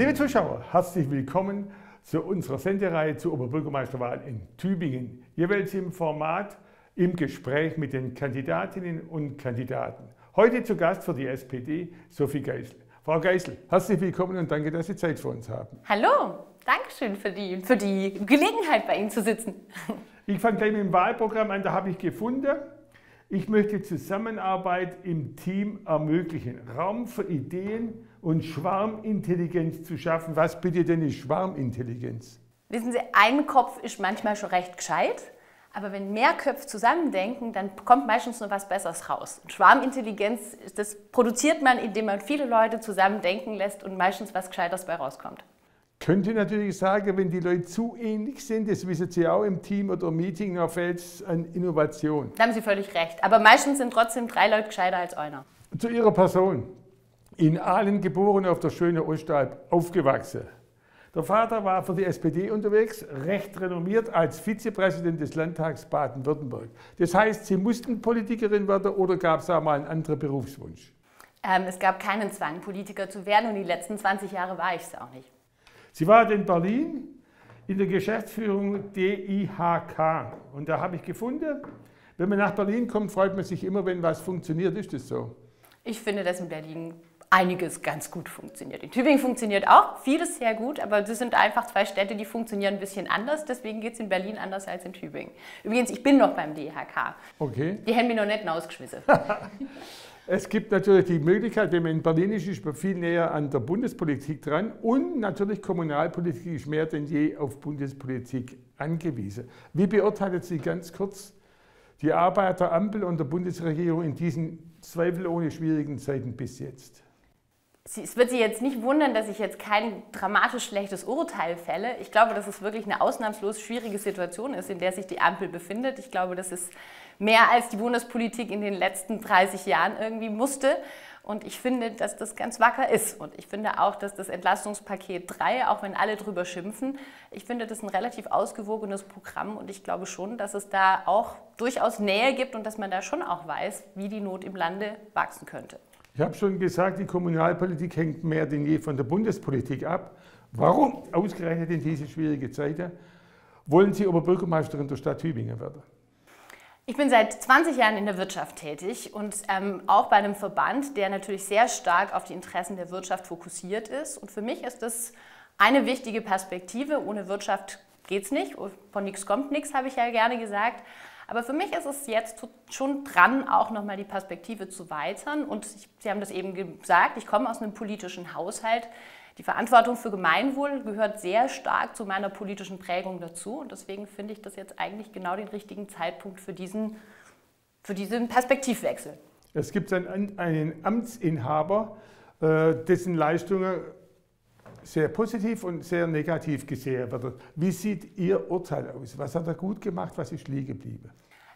Liebe Zuschauer, herzlich willkommen zu unserer Sendereihe zur Oberbürgermeisterwahl in Tübingen. Jeweils im Format im Gespräch mit den Kandidatinnen und Kandidaten. Heute zu Gast für die SPD Sophie Geisel. Frau Geisel, herzlich willkommen und danke, dass Sie Zeit für uns haben. Hallo, Dankeschön für die, für die Gelegenheit, bei Ihnen zu sitzen. Ich fange gleich mit dem Wahlprogramm an, da habe ich gefunden, ich möchte Zusammenarbeit im Team ermöglichen, Raum für Ideen und Schwarmintelligenz zu schaffen. Was bitte denn ist Schwarmintelligenz? Wissen Sie, ein Kopf ist manchmal schon recht gescheit, aber wenn mehr Köpfe zusammendenken, dann kommt meistens nur was Besseres raus. Schwarmintelligenz, das produziert man, indem man viele Leute zusammendenken lässt und meistens was Gescheites bei rauskommt. Könnte natürlich sagen, wenn die Leute zu ähnlich sind, das wissen Sie auch im Team oder Meeting, da fehlt es an Innovation. Da haben Sie völlig recht. Aber meistens sind trotzdem drei Leute gescheiter als einer. Zu Ihrer Person. In Aalen geboren, auf der schönen Ostalb aufgewachsen. Der Vater war für die SPD unterwegs, recht renommiert als Vizepräsident des Landtags Baden-Württemberg. Das heißt, Sie mussten Politikerin werden oder gab es da mal einen anderen Berufswunsch? Ähm, es gab keinen Zwang, Politiker zu werden und die letzten 20 Jahre war ich es auch nicht. Sie war in Berlin in der Geschäftsführung DIHK. Und da habe ich gefunden, wenn man nach Berlin kommt, freut man sich immer, wenn was funktioniert. Ist das so? Ich finde, dass in Berlin einiges ganz gut funktioniert. In Tübingen funktioniert auch vieles sehr gut, aber es sind einfach zwei Städte, die funktionieren ein bisschen anders. Deswegen geht es in Berlin anders als in Tübingen. Übrigens, ich bin noch beim DIHK. Okay. Die haben mich noch nicht ausgeschmissen. Es gibt natürlich die Möglichkeit, wenn man in Berlin ist, ist man viel näher an der Bundespolitik dran und natürlich Kommunalpolitik ist mehr denn je auf Bundespolitik angewiesen. Wie beurteilt Sie ganz kurz die Arbeit der Ampel und der Bundesregierung in diesen zweifelohne schwierigen Zeiten bis jetzt? Es wird Sie jetzt nicht wundern, dass ich jetzt kein dramatisch schlechtes Urteil fälle. Ich glaube, dass es wirklich eine ausnahmslos schwierige Situation ist, in der sich die Ampel befindet. Ich glaube, das ist mehr als die Bundespolitik in den letzten 30 Jahren irgendwie musste. Und ich finde, dass das ganz wacker ist. Und ich finde auch, dass das Entlastungspaket 3, auch wenn alle drüber schimpfen, ich finde das ein relativ ausgewogenes Programm. Und ich glaube schon, dass es da auch durchaus Nähe gibt und dass man da schon auch weiß, wie die Not im Lande wachsen könnte. Ich habe schon gesagt, die Kommunalpolitik hängt mehr denn je von der Bundespolitik ab. Warum ausgerechnet in diese schwierige Zeit wollen Sie Oberbürgermeisterin der Stadt Tübingen werden? Ich bin seit 20 Jahren in der Wirtschaft tätig und ähm, auch bei einem Verband, der natürlich sehr stark auf die Interessen der Wirtschaft fokussiert ist. Und für mich ist das eine wichtige Perspektive. Ohne Wirtschaft geht es nicht. Von nichts kommt nichts, habe ich ja gerne gesagt. Aber für mich ist es jetzt schon dran, auch nochmal die Perspektive zu weitern. Und ich, Sie haben das eben gesagt, ich komme aus einem politischen Haushalt. Die Verantwortung für Gemeinwohl gehört sehr stark zu meiner politischen Prägung dazu. Und deswegen finde ich das jetzt eigentlich genau den richtigen Zeitpunkt für diesen, für diesen Perspektivwechsel. Es gibt einen, einen Amtsinhaber, äh, dessen Leistungen sehr positiv und sehr negativ gesehen werden. Wie sieht Ihr Urteil aus? Was hat er gut gemacht, was ist liegen geblieben?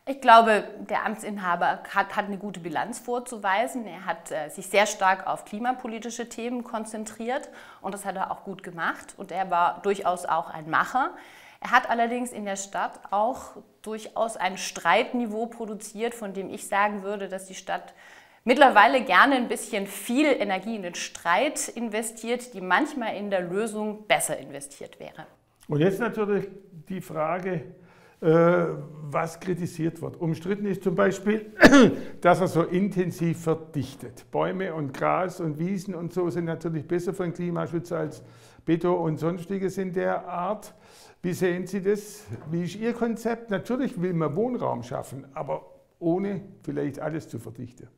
Ich glaube, der Amtsinhaber hat, hat eine gute Bilanz vorzuweisen. Er hat äh, sich sehr stark auf klimapolitische Themen konzentriert und das hat er auch gut gemacht. Und er war durchaus auch ein Macher. Er hat allerdings in der Stadt auch durchaus ein Streitniveau produziert, von dem ich sagen würde, dass die Stadt mittlerweile gerne ein bisschen viel Energie in den Streit investiert, die manchmal in der Lösung besser investiert wäre. Und jetzt natürlich die Frage, äh, was kritisiert wird. Umstritten ist zum Beispiel, dass er so intensiv verdichtet. Bäume und Gras und Wiesen und so sind natürlich besser für den Klimaschutz als Beton und sonstiges in der Art. Wie sehen Sie das? Wie ist Ihr Konzept? Natürlich will man Wohnraum schaffen, aber ohne vielleicht alles zu verdichten.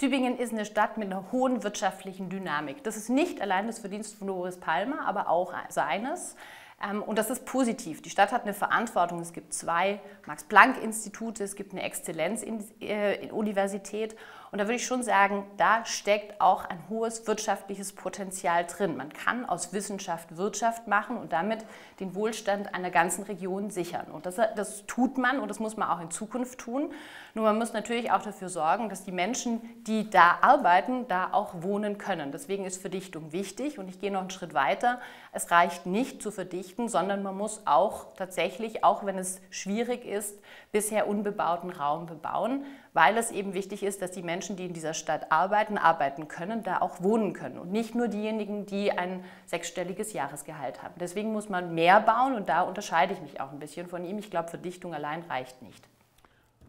Tübingen ist eine Stadt mit einer hohen wirtschaftlichen Dynamik. Das ist nicht allein das Verdienst von Doris Palmer, aber auch seines. Ähm, und das ist positiv. Die Stadt hat eine Verantwortung. Es gibt zwei Max-Planck-Institute, es gibt eine Exzellenzuniversität. Und da würde ich schon sagen, da steckt auch ein hohes wirtschaftliches Potenzial drin. Man kann aus Wissenschaft Wirtschaft machen und damit den Wohlstand einer ganzen Region sichern. Und das, das tut man und das muss man auch in Zukunft tun. Nur man muss natürlich auch dafür sorgen, dass die Menschen, die da arbeiten, da auch wohnen können. Deswegen ist Verdichtung wichtig und ich gehe noch einen Schritt weiter. Es reicht nicht zu verdichten, sondern man muss auch tatsächlich, auch wenn es schwierig ist, bisher unbebauten Raum bebauen weil es eben wichtig ist, dass die Menschen, die in dieser Stadt arbeiten, arbeiten können, da auch wohnen können und nicht nur diejenigen, die ein sechsstelliges Jahresgehalt haben. Deswegen muss man mehr bauen und da unterscheide ich mich auch ein bisschen von ihm. Ich glaube, Verdichtung allein reicht nicht.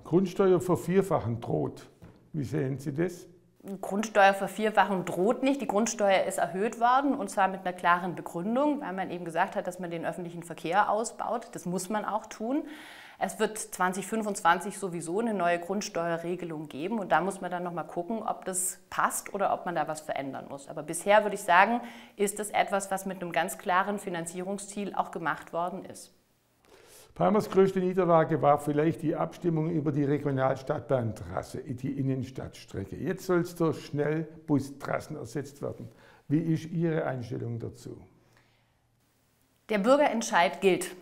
Grundsteuer vervierfachen droht. Wie sehen Sie das? Grundsteuervervierfachung droht nicht. Die Grundsteuer ist erhöht worden und zwar mit einer klaren Begründung, weil man eben gesagt hat, dass man den öffentlichen Verkehr ausbaut. Das muss man auch tun. Es wird 2025 sowieso eine neue Grundsteuerregelung geben und da muss man dann nochmal gucken, ob das passt oder ob man da was verändern muss. Aber bisher würde ich sagen, ist das etwas, was mit einem ganz klaren Finanzierungsziel auch gemacht worden ist. Palmers größte Niederlage war vielleicht die Abstimmung über die Regionalstadtbahntrasse, die Innenstadtstrecke. Jetzt soll es durch Schnellbustrassen ersetzt werden. Wie ist Ihre Einstellung dazu? Der Bürgerentscheid gilt.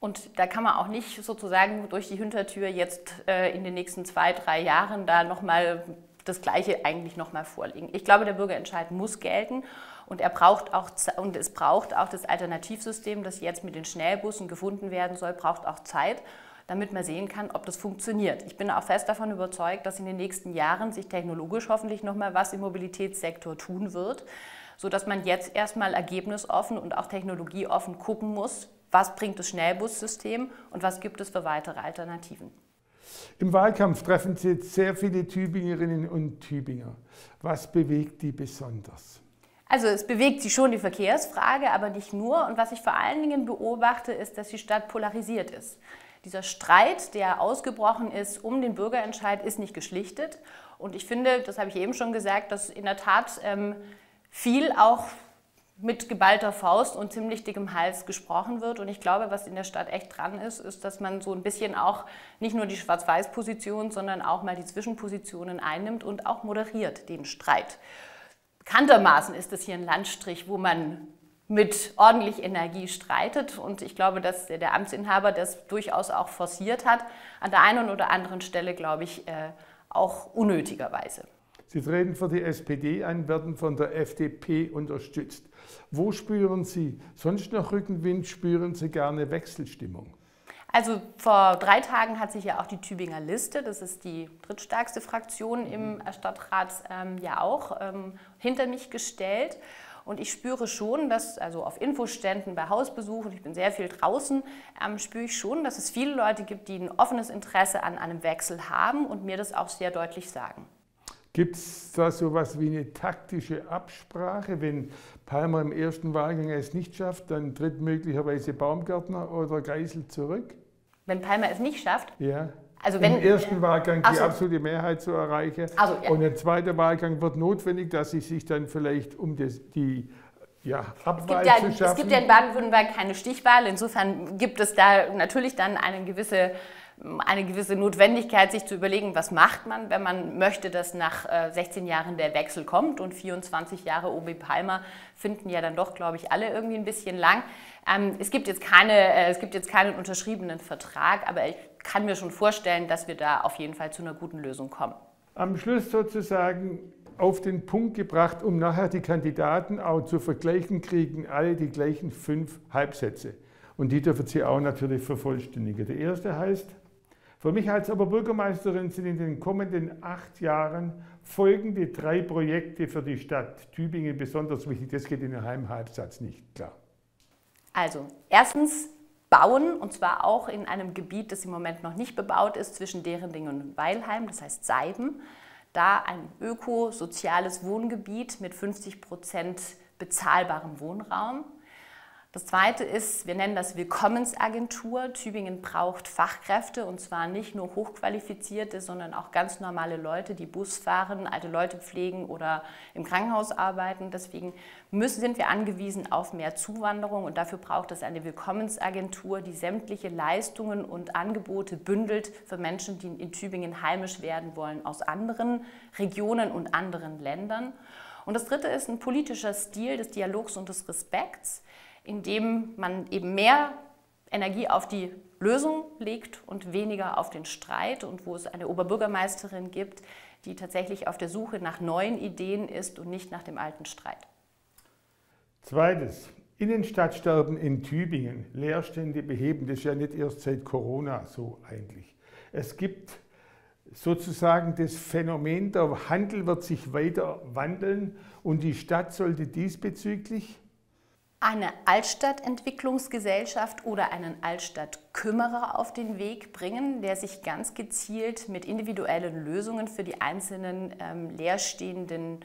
Und da kann man auch nicht sozusagen durch die Hintertür jetzt äh, in den nächsten zwei, drei Jahren da nochmal das Gleiche eigentlich nochmal vorlegen. Ich glaube, der Bürgerentscheid muss gelten und, er braucht auch, und es braucht auch das Alternativsystem, das jetzt mit den Schnellbussen gefunden werden soll, braucht auch Zeit damit man sehen kann, ob das funktioniert. Ich bin auch fest davon überzeugt, dass in den nächsten Jahren sich technologisch hoffentlich noch mal was im Mobilitätssektor tun wird, sodass man jetzt erstmal ergebnisoffen und auch technologieoffen gucken muss, was bringt das Schnellbussystem und was gibt es für weitere Alternativen. Im Wahlkampf treffen Sie jetzt sehr viele Tübingerinnen und Tübinger. Was bewegt die besonders? Also es bewegt sie schon die Verkehrsfrage, aber nicht nur. Und was ich vor allen Dingen beobachte, ist, dass die Stadt polarisiert ist. Dieser Streit, der ausgebrochen ist um den Bürgerentscheid, ist nicht geschlichtet. Und ich finde, das habe ich eben schon gesagt, dass in der Tat ähm, viel auch mit geballter Faust und ziemlich dickem Hals gesprochen wird. Und ich glaube, was in der Stadt echt dran ist, ist, dass man so ein bisschen auch nicht nur die Schwarz-Weiß-Position, sondern auch mal die Zwischenpositionen einnimmt und auch moderiert den Streit. Bekanntermaßen ist das hier ein Landstrich, wo man mit ordentlich Energie streitet. Und ich glaube, dass der Amtsinhaber das durchaus auch forciert hat. An der einen oder anderen Stelle, glaube ich, äh, auch unnötigerweise. Sie treten für die SPD ein, werden von der FDP unterstützt. Wo spüren Sie sonst noch Rückenwind? Spüren Sie gerne Wechselstimmung? Also vor drei Tagen hat sich ja auch die Tübinger Liste, das ist die drittstärkste Fraktion im Stadtrat, ähm, ja auch ähm, hinter mich gestellt. Und ich spüre schon, dass, also auf Infoständen, bei Hausbesuchen, ich bin sehr viel draußen, ähm, spüre ich schon, dass es viele Leute gibt, die ein offenes Interesse an einem Wechsel haben und mir das auch sehr deutlich sagen. Gibt es da so etwas wie eine taktische Absprache? Wenn Palmer im ersten Wahlgang es nicht schafft, dann tritt möglicherweise Baumgärtner oder Geisel zurück? Wenn Palmer es nicht schafft? Ja. Also wenn, Im ersten Wahlgang die so. absolute Mehrheit zu erreichen. Also, ja. Und im zweiten Wahlgang wird notwendig, dass sie sich dann vielleicht um das, die ja, Abwahl es gibt ja, Es gibt ja in Baden-Württemberg keine Stichwahl. Insofern gibt es da natürlich dann eine gewisse eine gewisse Notwendigkeit, sich zu überlegen, was macht man, wenn man möchte, dass nach 16 äh, Jahren der Wechsel kommt und 24 Jahre Obi Palmer finden ja dann doch, glaube ich, alle irgendwie ein bisschen lang. Ähm, es, gibt jetzt keine, äh, es gibt jetzt keinen unterschriebenen Vertrag, aber ich kann mir schon vorstellen, dass wir da auf jeden Fall zu einer guten Lösung kommen. Am Schluss sozusagen auf den Punkt gebracht, um nachher die Kandidaten auch zu vergleichen, kriegen alle die gleichen fünf Halbsätze. Und die dürfen Sie auch natürlich vervollständigen. Der erste heißt, für mich als Oberbürgermeisterin sind in den kommenden acht Jahren folgende drei Projekte für die Stadt Tübingen besonders wichtig. Das geht in einem Halbsatz nicht klar. Also, erstens bauen und zwar auch in einem Gebiet, das im Moment noch nicht bebaut ist, zwischen Derendingen und Weilheim, das heißt Seiben. Da ein ökosoziales Wohngebiet mit 50 Prozent bezahlbarem Wohnraum. Das zweite ist, wir nennen das Willkommensagentur. Tübingen braucht Fachkräfte und zwar nicht nur hochqualifizierte, sondern auch ganz normale Leute, die Bus fahren, alte Leute pflegen oder im Krankenhaus arbeiten. Deswegen müssen, sind wir angewiesen auf mehr Zuwanderung und dafür braucht es eine Willkommensagentur, die sämtliche Leistungen und Angebote bündelt für Menschen, die in Tübingen heimisch werden wollen aus anderen Regionen und anderen Ländern. Und das dritte ist ein politischer Stil des Dialogs und des Respekts indem man eben mehr Energie auf die Lösung legt und weniger auf den Streit und wo es eine Oberbürgermeisterin gibt, die tatsächlich auf der Suche nach neuen Ideen ist und nicht nach dem alten Streit. Zweites, Innenstadtsterben in Tübingen, Leerstände beheben, das ist ja nicht erst seit Corona so eigentlich. Es gibt sozusagen das Phänomen, der Handel wird sich weiter wandeln und die Stadt sollte diesbezüglich eine Altstadtentwicklungsgesellschaft oder einen Altstadtkümmerer auf den Weg bringen, der sich ganz gezielt mit individuellen Lösungen für die einzelnen ähm, leerstehenden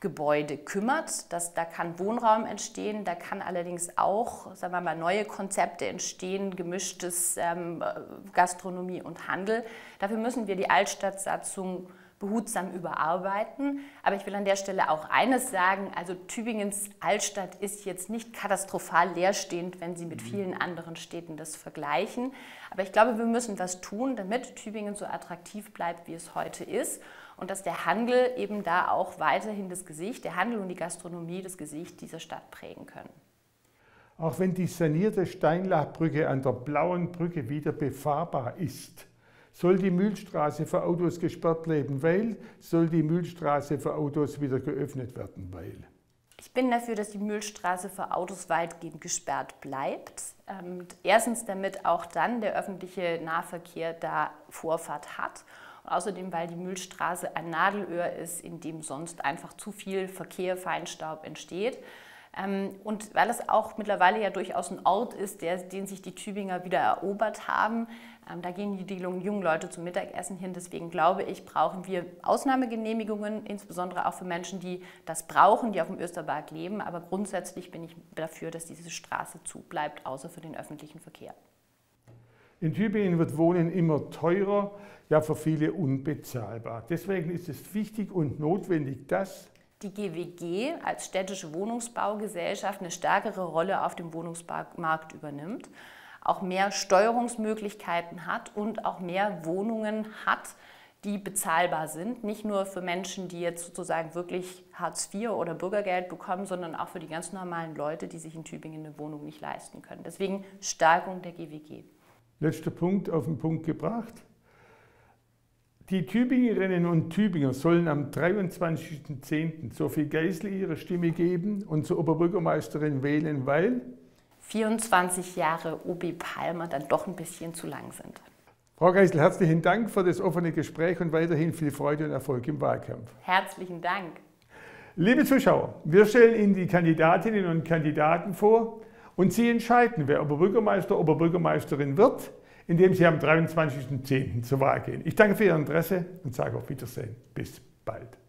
Gebäude kümmert. Das, da kann Wohnraum entstehen, da kann allerdings auch sagen wir mal, neue Konzepte entstehen, gemischtes ähm, Gastronomie und Handel. Dafür müssen wir die Altstadtsatzung behutsam überarbeiten. Aber ich will an der Stelle auch eines sagen, also Tübingens Altstadt ist jetzt nicht katastrophal leerstehend, wenn Sie mit mhm. vielen anderen Städten das vergleichen. Aber ich glaube, wir müssen was tun, damit Tübingen so attraktiv bleibt, wie es heute ist und dass der Handel eben da auch weiterhin das Gesicht, der Handel und die Gastronomie das Gesicht dieser Stadt prägen können. Auch wenn die sanierte Steinlachbrücke an der Blauen Brücke wieder befahrbar ist, soll die Mühlstraße für Autos gesperrt bleiben, weil soll die Mühlstraße für Autos wieder geöffnet werden, weil. Ich bin dafür, dass die Mühlstraße für Autos weitgehend gesperrt bleibt. Ähm, erstens, damit auch dann der öffentliche Nahverkehr da Vorfahrt hat und außerdem, weil die Mühlstraße ein Nadelöhr ist, in dem sonst einfach zu viel Verkehr, Feinstaub entsteht. Ähm, und weil es auch mittlerweile ja durchaus ein Ort ist, der, den sich die Tübinger wieder erobert haben, da gehen die, die jungen Leute zum Mittagessen hin. Deswegen glaube ich, brauchen wir Ausnahmegenehmigungen, insbesondere auch für Menschen, die das brauchen, die auf dem Österberg leben. Aber grundsätzlich bin ich dafür, dass diese Straße zu bleibt, außer für den öffentlichen Verkehr. In Tübingen wird Wohnen immer teurer, ja für viele unbezahlbar. Deswegen ist es wichtig und notwendig, dass die GWG als städtische Wohnungsbaugesellschaft eine stärkere Rolle auf dem Wohnungsmarkt übernimmt, auch mehr Steuerungsmöglichkeiten hat und auch mehr Wohnungen hat, die bezahlbar sind. Nicht nur für Menschen, die jetzt sozusagen wirklich Hartz IV oder Bürgergeld bekommen, sondern auch für die ganz normalen Leute, die sich in Tübingen eine Wohnung nicht leisten können. Deswegen Stärkung der GWG. Letzter Punkt auf den Punkt gebracht. Die Tübingerinnen und Tübinger sollen am 23.10. Sophie Geisel ihre Stimme geben und zur Oberbürgermeisterin wählen, weil 24 Jahre OB Palmer dann doch ein bisschen zu lang sind. Frau Geisel, herzlichen Dank für das offene Gespräch und weiterhin viel Freude und Erfolg im Wahlkampf. Herzlichen Dank. Liebe Zuschauer, wir stellen Ihnen die Kandidatinnen und Kandidaten vor. Und Sie entscheiden, wer Oberbürgermeister, Oberbürgermeisterin wird, indem Sie am 23.10. zur Wahl gehen. Ich danke für Ihr Interesse und sage auf Wiedersehen. Bis bald.